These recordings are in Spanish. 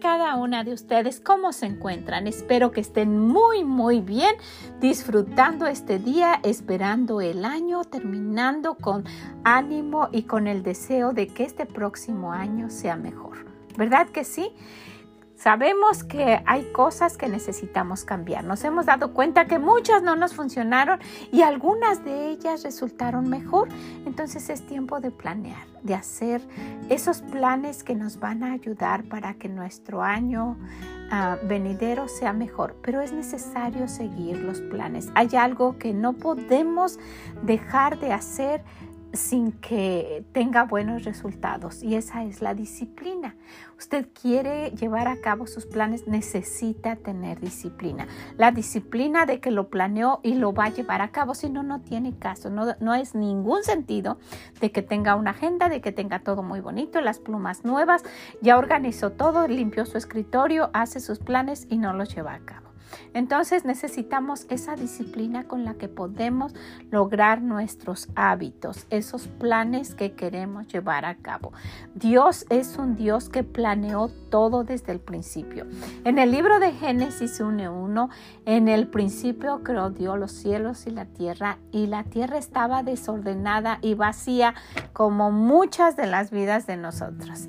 Cada una de ustedes, ¿cómo se encuentran? Espero que estén muy, muy bien, disfrutando este día, esperando el año, terminando con ánimo y con el deseo de que este próximo año sea mejor. ¿Verdad que sí? Sabemos que hay cosas que necesitamos cambiar. Nos hemos dado cuenta que muchas no nos funcionaron y algunas de ellas resultaron mejor. Entonces es tiempo de planear, de hacer esos planes que nos van a ayudar para que nuestro año ah, venidero sea mejor. Pero es necesario seguir los planes. Hay algo que no podemos dejar de hacer sin que tenga buenos resultados y esa es la disciplina. Usted quiere llevar a cabo sus planes, necesita tener disciplina. La disciplina de que lo planeó y lo va a llevar a cabo, si no, no tiene caso, no, no es ningún sentido de que tenga una agenda, de que tenga todo muy bonito, las plumas nuevas, ya organizó todo, limpió su escritorio, hace sus planes y no los lleva a cabo. Entonces necesitamos esa disciplina con la que podemos lograr nuestros hábitos, esos planes que queremos llevar a cabo. Dios es un Dios que planeó todo desde el principio. En el libro de Génesis 1.1, en el principio creó Dios los cielos y la tierra y la tierra estaba desordenada y vacía como muchas de las vidas de nosotros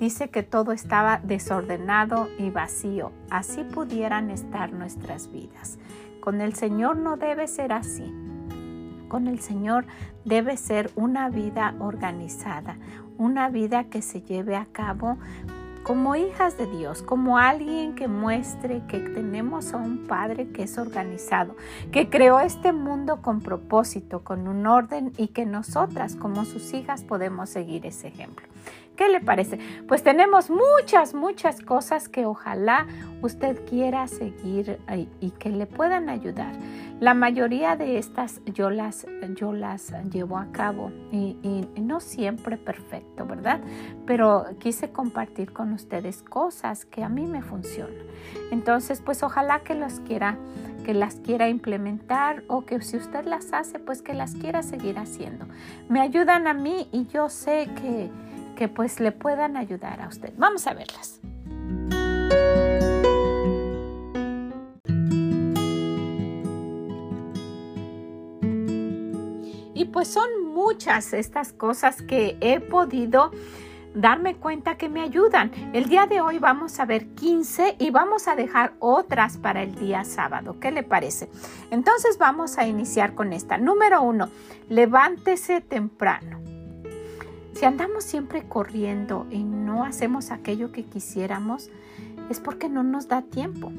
Dice que todo estaba desordenado y vacío. Así pudieran estar nuestras vidas. Con el Señor no debe ser así. Con el Señor debe ser una vida organizada, una vida que se lleve a cabo como hijas de Dios, como alguien que muestre que tenemos a un Padre que es organizado, que creó este mundo con propósito, con un orden y que nosotras como sus hijas podemos seguir ese ejemplo. ¿Qué le parece? Pues tenemos muchas, muchas cosas que ojalá usted quiera seguir y que le puedan ayudar. La mayoría de estas yo las, yo las llevo a cabo y, y, no siempre perfecto, ¿verdad? Pero quise compartir con ustedes cosas que a mí me funcionan. Entonces, pues ojalá que las quiera que las quiera implementar o que si usted las hace, pues que las quiera seguir haciendo. Me ayudan a mí y yo sé que que pues le puedan ayudar a usted. Vamos a verlas. Y pues son muchas estas cosas que he podido darme cuenta que me ayudan. El día de hoy vamos a ver 15 y vamos a dejar otras para el día sábado. ¿Qué le parece? Entonces vamos a iniciar con esta. Número uno, levántese temprano. Si andamos siempre corriendo y no hacemos aquello que quisiéramos, es porque no nos da tiempo.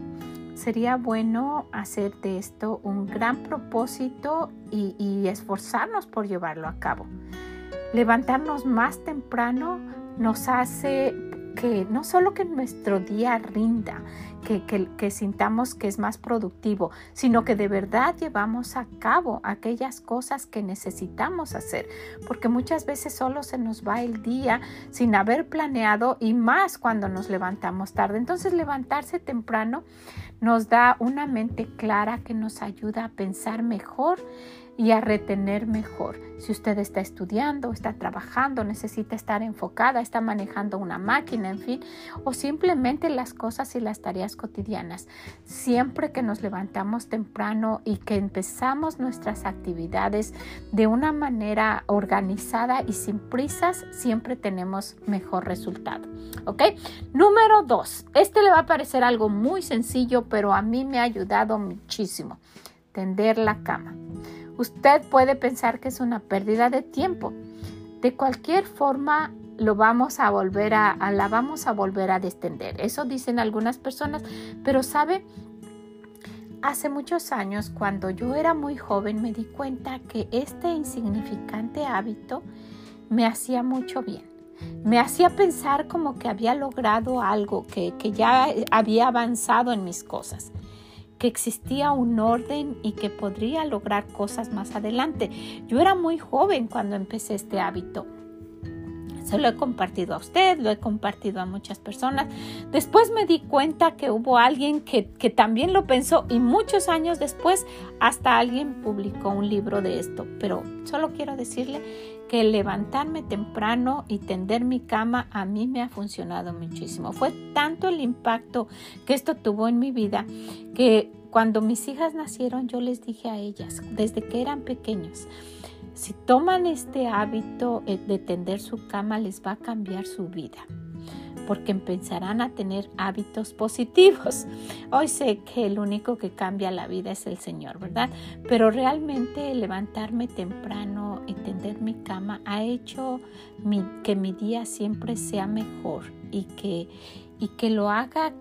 Sería bueno hacer de esto un gran propósito y, esforzarnos por llevarlo a cabo. Levantarnos más temprano nos hace que no solo que nuestro día rinda, que, que, sintamos que es más productivo, sino que de verdad llevamos a cabo aquellas cosas que necesitamos hacer, porque muchas veces solo se nos va el día sin haber planeado y más cuando nos levantamos tarde. Entonces levantarse temprano nos da una mente clara que nos ayuda a pensar mejor y a retener mejor. Si usted está estudiando, está trabajando, necesita estar enfocada, está manejando una máquina, en fin, o simplemente las cosas y las tareas cotidianas. Siempre que nos levantamos temprano y que empezamos nuestras actividades de una manera organizada y sin prisas, siempre tenemos mejor resultado. ¿Ok? Número dos. Este le va a parecer algo muy sencillo, pero a mí me ha ayudado muchísimo. Tender la cama. Usted puede pensar que es una pérdida de tiempo. De cualquier forma, lo vamos a volver a, la vamos a volver a descender. Eso dicen algunas personas, pero sabe, hace muchos años, cuando yo era muy joven, me di cuenta que este insignificante hábito me hacía mucho bien. Me hacía pensar como que había logrado algo, que, que ya había avanzado en mis cosas que existía un orden y que podría lograr cosas más adelante. Yo era muy joven cuando empecé este hábito. Se lo he compartido a usted, lo he compartido a muchas personas. Después me di cuenta que hubo alguien que, que también lo pensó y muchos años después hasta alguien publicó un libro de esto. Pero solo quiero decirle que levantarme temprano y tender mi cama a mí me ha funcionado muchísimo. Fue tanto el impacto que esto tuvo en mi vida que cuando mis hijas nacieron yo les dije a ellas, desde que eran pequeños, si toman este hábito eh, de tender su cama les va a cambiar su vida porque empezarán a tener hábitos positivos. Hoy sé que el único que cambia la vida es el Señor, ¿verdad? Pero realmente levantarme temprano y tender mi cama ha hecho que mi día siempre sea mejor y que, y que lo haga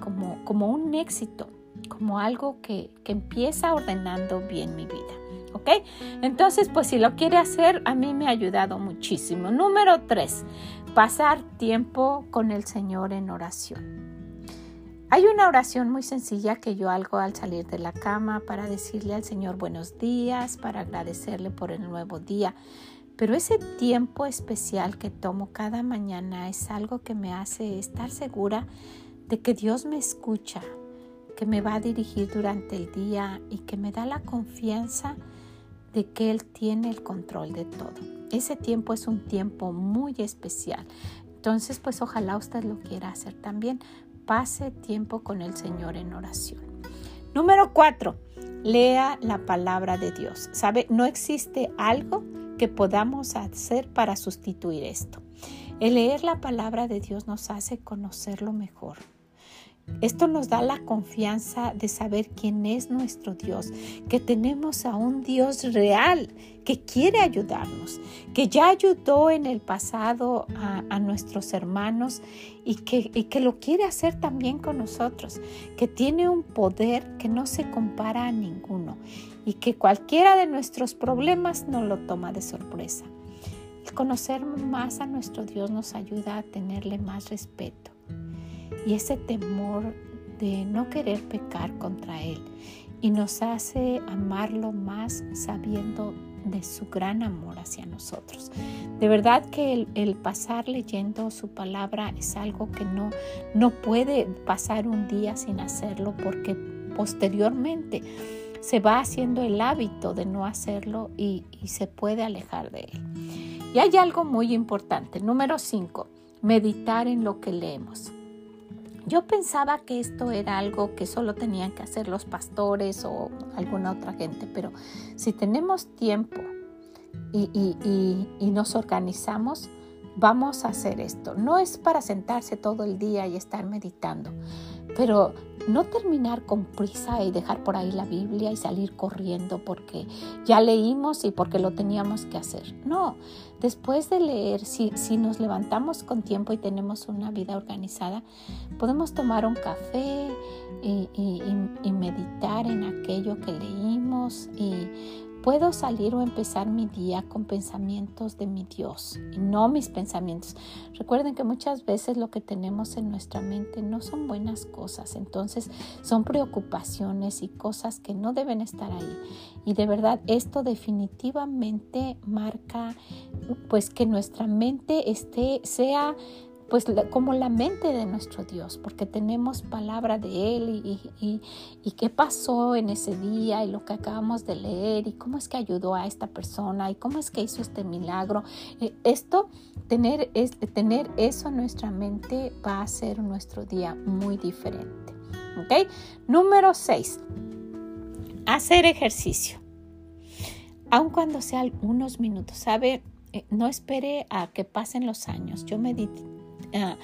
como, como un éxito, como algo que, que empieza ordenando bien mi vida. ¿Ok? Entonces, pues si lo quiere hacer, a mí me ha ayudado muchísimo. Número tres, pasar tiempo con el Señor en oración. Hay una oración muy sencilla que yo hago al salir de la cama para decirle al Señor buenos días, para agradecerle por el nuevo día. Pero ese tiempo especial que tomo cada mañana es algo que me hace estar segura de que Dios me escucha, que me va a dirigir durante el día y que me da la confianza de que Él tiene el control de todo. Ese tiempo es un tiempo muy especial. Entonces, pues ojalá usted lo quiera hacer también. Pase tiempo con el Señor en oración. Número cuatro, lea la palabra de Dios. ¿Sabe? No existe algo que podamos hacer para sustituir esto. El leer la palabra de Dios nos hace conocerlo mejor. Esto nos da la confianza de saber quién es nuestro Dios, que tenemos a un Dios real que quiere ayudarnos, que ya ayudó en el pasado a, nuestros hermanos y que, y que lo quiere hacer también con nosotros, que tiene un poder que no se compara a ninguno y que cualquiera de nuestros problemas no lo toma de sorpresa. El conocer más a nuestro Dios nos ayuda a tenerle más respeto y ese temor de no querer pecar contra Él y nos hace amarlo más sabiendo de su gran amor hacia nosotros. De verdad que el, pasar leyendo su palabra es algo que no, no puede pasar un día sin hacerlo porque posteriormente se va haciendo el hábito de no hacerlo y, se puede alejar de él. Y hay algo muy importante. Número 5. Meditar en lo que leemos. Yo pensaba que esto era algo que solo tenían que hacer los pastores o alguna otra gente, pero si tenemos tiempo y, nos organizamos, vamos a hacer esto. No es para sentarse todo el día y estar meditando, pero no terminar con prisa y dejar por ahí la Biblia y salir corriendo porque ya leímos y porque lo teníamos que hacer. No, después de leer, si, si nos levantamos con tiempo y tenemos una vida organizada, podemos tomar un café y, y meditar en aquello que leímos y Puedo salir o empezar mi día con pensamientos de mi Dios y no mis pensamientos. Recuerden que muchas veces lo que tenemos en nuestra mente no son buenas cosas, entonces son preocupaciones y cosas que no deben estar ahí. Y de verdad esto definitivamente marca pues que nuestra mente esté sea pues como la mente de nuestro Dios, porque tenemos palabra de Él y, qué pasó en ese día y lo que acabamos de leer y cómo es que ayudó a esta persona y cómo es que hizo este milagro. Eh, esto, tener, tener eso en nuestra mente va a hacer nuestro día muy diferente. ¿Ok? Número 6. Hacer ejercicio. Aun cuando sea unos minutos, ¿sabe? Eh, no espere a que pasen los años. Yo medité uh,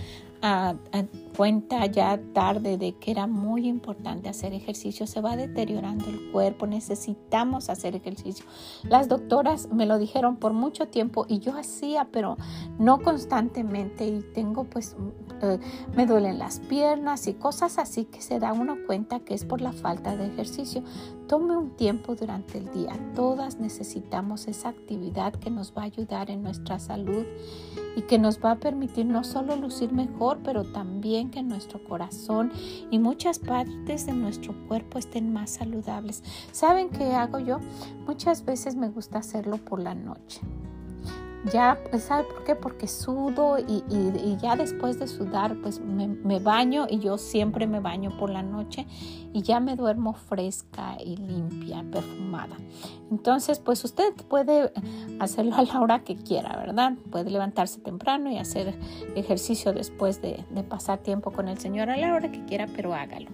uh, uh cuenta ya tarde de que era muy importante hacer ejercicio. Se va deteriorando el cuerpo, necesitamos hacer ejercicio. Las doctoras me lo dijeron por mucho tiempo y yo hacía, pero no constantemente y tengo pues, eh, me duelen las piernas y cosas así que se da uno cuenta que es por la falta de ejercicio. Tome un tiempo durante el día. Todas necesitamos esa actividad que nos va a ayudar en nuestra salud y que nos va a permitir no solo lucir mejor, pero también que nuestro corazón y muchas partes de nuestro cuerpo estén más saludables. ¿Saben qué hago yo? Muchas veces me gusta hacerlo por la noche. Ya, pues, ¿sabe por qué? Porque sudo y, ya después de sudar, pues me, baño y yo siempre me baño por la noche y ya me duermo fresca y limpia, perfumada. Entonces, pues usted puede hacerlo a la hora que quiera, ¿verdad? Puede levantarse temprano y hacer ejercicio después de, de pasar tiempo con el Señor a la hora que quiera, pero hágalo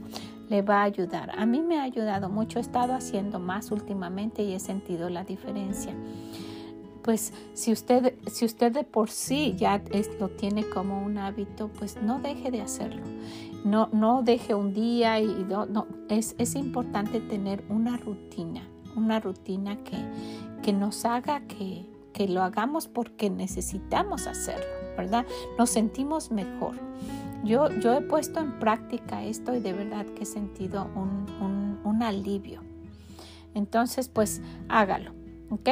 le va a ayudar. A mí me ha ayudado mucho, he estado haciendo más últimamente y he sentido la diferencia pues si usted, si usted de por sí ya lo tiene como un hábito, pues no deje de hacerlo. No, no deje un día y no, es, es, importante tener una rutina, una rutina que, que nos haga que, que lo hagamos porque necesitamos hacerlo, ¿verdad? Nos sentimos mejor. Yo, yo he puesto en práctica esto y de verdad que he sentido un, un, un alivio. Entonces, pues hágalo, ¿ok?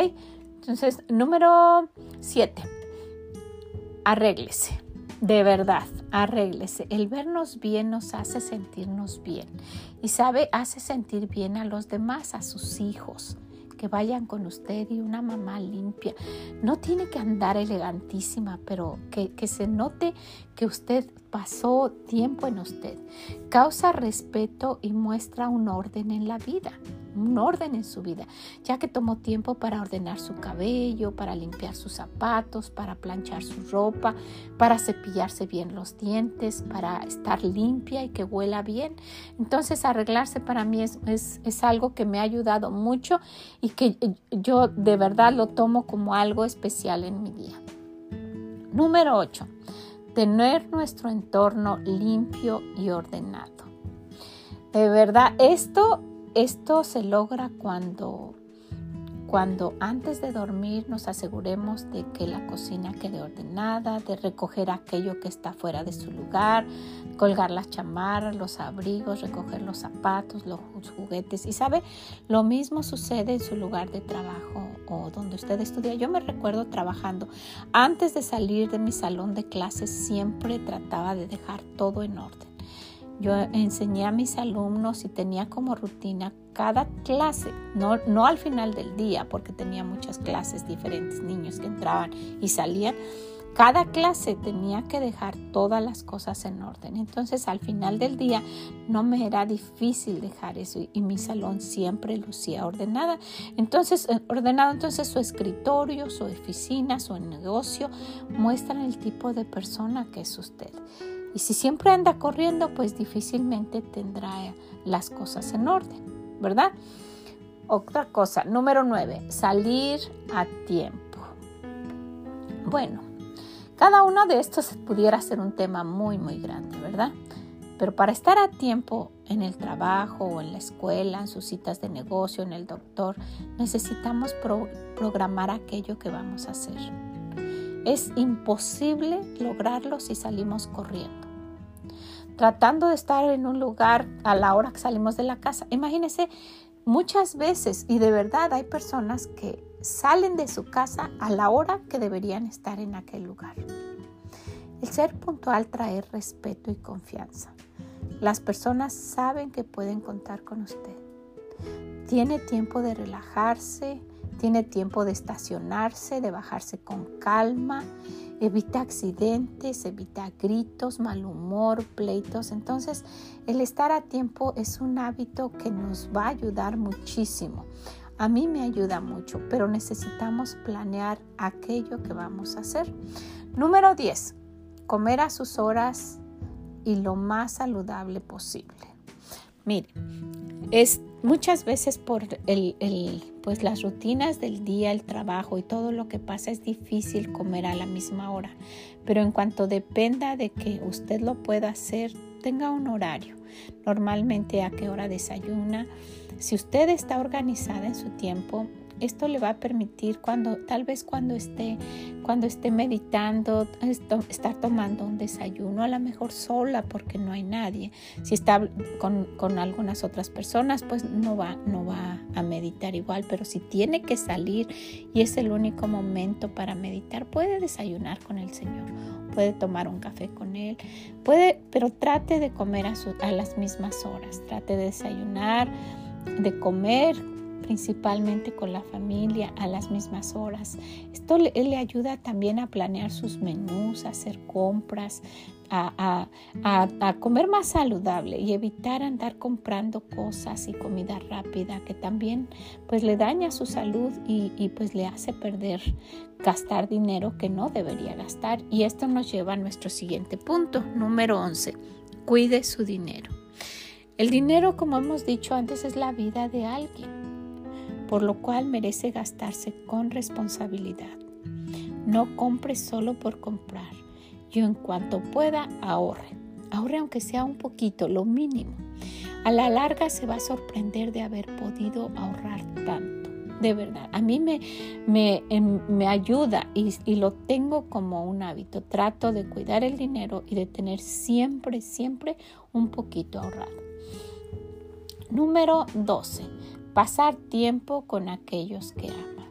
Entonces, número 7, arréglese. De verdad, arréglese. El vernos bien nos hace sentirnos bien. Y sabe, hace sentir bien a los demás, a sus hijos que vayan con usted y una mamá limpia. No tiene que andar elegantísima, pero que, que, se note que usted pasó tiempo en usted. Causa respeto y muestra un orden en la vida un orden en su vida, ya que tomó tiempo para ordenar su cabello, para limpiar sus zapatos, para planchar su ropa, para cepillarse bien los dientes, para estar limpia y que huela bien. Entonces arreglarse para mí es, es, algo que me ha ayudado mucho y que yo de verdad lo tomo como algo especial en mi día. Número 8. Tener nuestro entorno limpio y ordenado. De verdad, esto esto se logra cuando, cuando antes de dormir nos aseguremos de que la cocina quede ordenada, de recoger aquello que está fuera de su lugar, colgar las chamarras, los abrigos, recoger los zapatos, los juguetes. Y sabe, lo mismo sucede en su lugar de trabajo o donde usted estudia. Yo me recuerdo trabajando. Antes de salir de mi salón de clases siempre trataba de dejar todo en orden yo enseñé a mis alumnos y tenía como rutina cada clase, no, no al final del día, porque tenía muchas clases, diferentes niños que entraban y salían. Cada clase tenía que dejar todas las cosas en orden. Entonces al final del día no me era difícil dejar eso y, mi salón siempre lucía ordenada. Entonces, eh, ordenado, entonces su escritorio, su oficina, su negocio muestran el tipo de persona que es usted. Y si siempre anda corriendo, pues difícilmente tendrá las cosas en orden, ¿verdad? Otra cosa, número nueve, salir a tiempo. Bueno, cada uno de estos pudiera ser un tema muy, muy grande, ¿verdad? Pero para estar a tiempo en el trabajo o en la escuela, en sus citas de negocio, en el doctor, necesitamos programar aquello que vamos a hacer. Es imposible lograrlo si salimos corriendo tratando de estar en un lugar a la hora que salimos de la casa. Imagínense, muchas veces, y de verdad hay personas que salen de su casa a la hora que deberían estar en aquel lugar. El ser puntual trae respeto y confianza. Las personas saben que pueden contar con usted. Tiene tiempo de relajarse, tiene tiempo de estacionarse, de bajarse con calma evita accidentes, evita gritos, mal humor, pleitos. Entonces, el estar a tiempo es un hábito que nos va a ayudar muchísimo. A mí me ayuda mucho, pero necesitamos planear aquello que vamos a hacer. Número 10. Comer a sus horas y lo más saludable posible. Mire, es muchas veces por el, el, pues las rutinas del día, el trabajo y todo lo que pasa es difícil comer a la misma hora. Pero en cuanto dependa de que usted lo pueda hacer, tenga un horario. Normalmente a qué hora desayuna. Si usted está organizada en su tiempo, esto le va a permitir cuando, tal vez cuando esté, cuando esté meditando, estar tomando un desayuno, a lo mejor sola porque no hay nadie. Si está con, con, algunas otras personas, pues no va, no va a meditar igual, pero si tiene que salir y es el único momento para meditar, puede desayunar con el Señor, puede tomar un café con Él, puede, pero trate de comer a, a las mismas horas, trate de desayunar, de comer principalmente con la familia a las mismas horas. Esto le, le ayuda también a planear sus menús, a hacer compras, a, comer más saludable y evitar andar comprando cosas y comida rápida que también pues le daña su salud y, y, pues le hace perder gastar dinero que no debería gastar. Y esto nos lleva a nuestro siguiente punto número 11 cuide su dinero. El dinero como hemos dicho antes es la vida de alguien por lo cual merece gastarse con responsabilidad. No compre solo por comprar. Y en cuanto pueda, ahorre. Ahorre aunque sea un poquito, lo mínimo. A la larga se va a sorprender de haber podido ahorrar tanto. De verdad, a mí me, me, em, me ayuda y, y lo tengo como un hábito. Trato de cuidar el dinero y de tener siempre, siempre un poquito ahorrado. Número 12 pasar tiempo con aquellos que ama.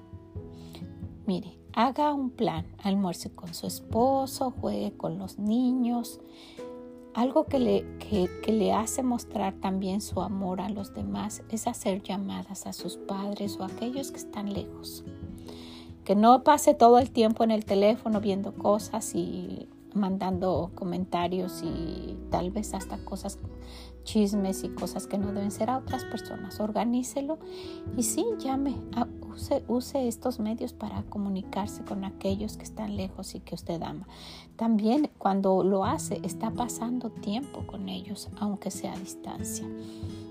Mire, haga un plan, almuerce con su esposo, juegue con los niños. Algo que le, que, le hace mostrar también su amor a los demás es hacer llamadas a sus padres o a aquellos que están lejos. Que no pase todo el tiempo en el teléfono viendo cosas y mandando comentarios y tal vez hasta cosas chismes y cosas que no deben ser a otras personas. Organícelo y sí, llame, use, estos medios para comunicarse con aquellos que están lejos y que usted ama. También cuando lo hace, está pasando tiempo con ellos, aunque sea a distancia.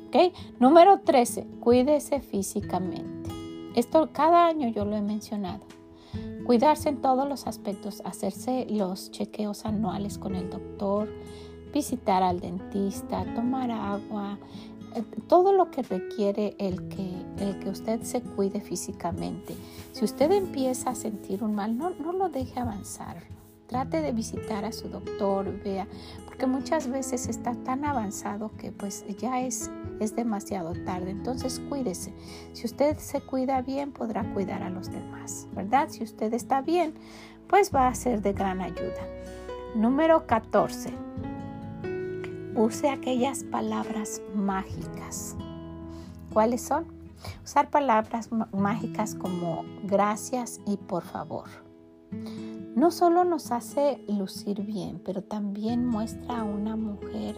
¿Okay? Número 13, cuídese físicamente. Esto cada año yo lo he mencionado. Cuidarse en todos los aspectos, hacerse los chequeos anuales con el doctor, visitar al dentista, tomar agua, eh, todo lo que requiere el que, el que usted se cuide físicamente. Si usted empieza a sentir un mal, no, no lo deje avanzar. Trate de visitar a su doctor, vea, porque muchas veces está tan avanzado que pues ya es, es demasiado tarde. Entonces cuídese. Si usted se cuida bien, podrá cuidar a los demás, ¿verdad? Si usted está bien, pues va a ser de gran ayuda. Número 14 use aquellas palabras mágicas. ¿Cuáles son? Usar palabras mágicas como gracias y por favor. No solo nos hace lucir bien, pero también muestra a una mujer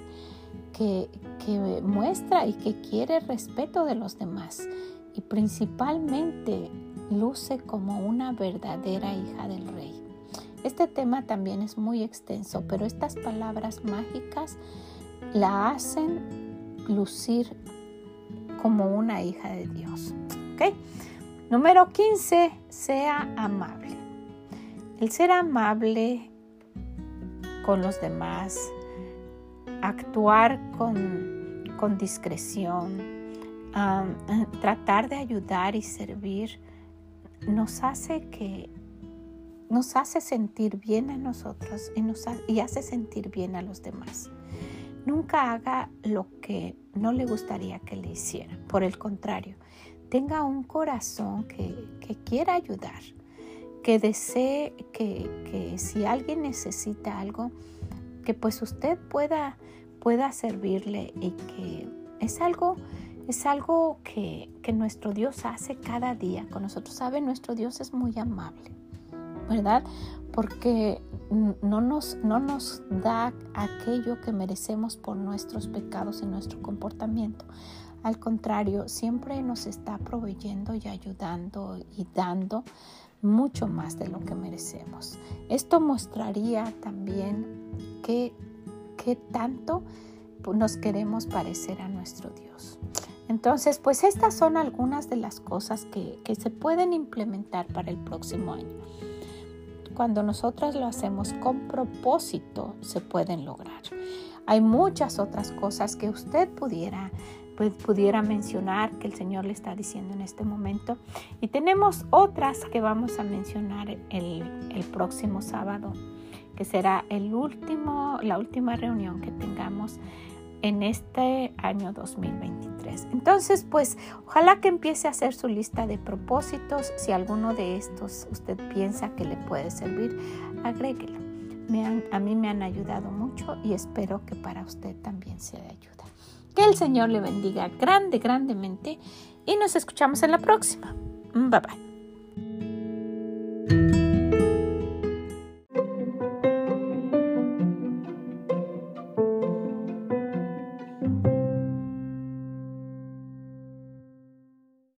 que, que muestra y que quiere respeto de los demás y principalmente luce como una verdadera hija del rey. Este tema también es muy extenso, pero estas palabras mágicas la hacen lucir como una hija de Dios. ¿Okay? Número 15, sea amable. El ser amable con los demás, actuar con, con discreción, tratar de ayudar y servir, nos hace que nos hace sentir bien a nosotros y, nos y hace sentir bien a los demás. Nunca haga lo que no le gustaría que le hiciera. Por el contrario, tenga un corazón que, quiera ayudar, que desee que, si alguien necesita algo, que pues usted pueda, pueda servirle y que es algo, es algo que, que nuestro Dios hace cada día con nosotros. Sabe, nuestro Dios es muy amable, ¿verdad? Porque no nos, no nos da aquello que merecemos por nuestros pecados y nuestro comportamiento. Al contrario, siempre nos está proveyendo y ayudando y dando mucho más de lo que merecemos. Esto mostraría también que, tanto nos queremos parecer a nuestro Dios. Entonces, pues estas son algunas de las cosas que, que se pueden implementar para el próximo año. Cuando nosotras lo hacemos con propósito, se pueden lograr. Hay muchas otras cosas que usted pudiera pues, pudiera mencionar que el Señor le está diciendo en este momento. Y tenemos otras que vamos a mencionar el, el próximo sábado, que será el último, la última reunión que tengamos en este año 2023. Entonces, pues ojalá que empiece a hacer su lista de propósitos. Si alguno de estos usted piensa que le puede servir, agréguelo. Me a mí me han ayudado mucho y espero que para usted también sea de ayuda. Que el Señor le bendiga grande, grandemente y nos escuchamos en la próxima. Bye bye.